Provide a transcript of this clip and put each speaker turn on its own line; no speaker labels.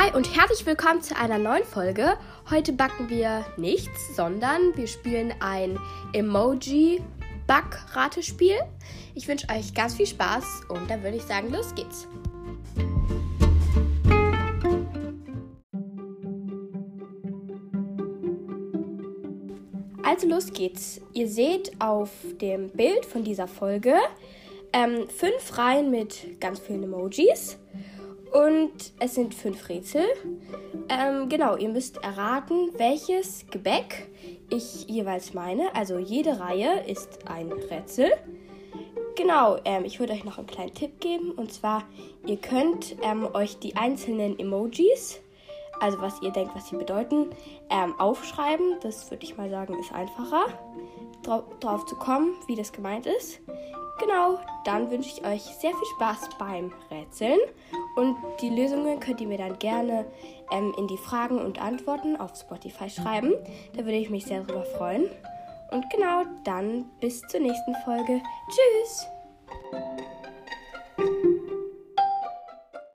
Hi und herzlich willkommen zu einer neuen Folge. Heute backen wir nichts, sondern wir spielen ein Emoji-Back-Ratespiel. Ich wünsche euch ganz viel Spaß und dann würde ich sagen, los geht's. Also los geht's. Ihr seht auf dem Bild von dieser Folge ähm, fünf Reihen mit ganz vielen Emojis. Und es sind fünf Rätsel. Ähm, genau, ihr müsst erraten, welches Gebäck ich jeweils meine. Also jede Reihe ist ein Rätsel. Genau, ähm, ich würde euch noch einen kleinen Tipp geben. Und zwar, ihr könnt ähm, euch die einzelnen Emojis, also was ihr denkt, was sie bedeuten, ähm, aufschreiben. Das würde ich mal sagen, ist einfacher, drauf zu kommen, wie das gemeint ist. Genau, dann wünsche ich euch sehr viel Spaß beim Rätseln. Und die Lösungen könnt ihr mir dann gerne ähm, in die Fragen und Antworten auf Spotify schreiben. Da würde ich mich sehr darüber freuen. Und genau, dann bis zur nächsten Folge. Tschüss!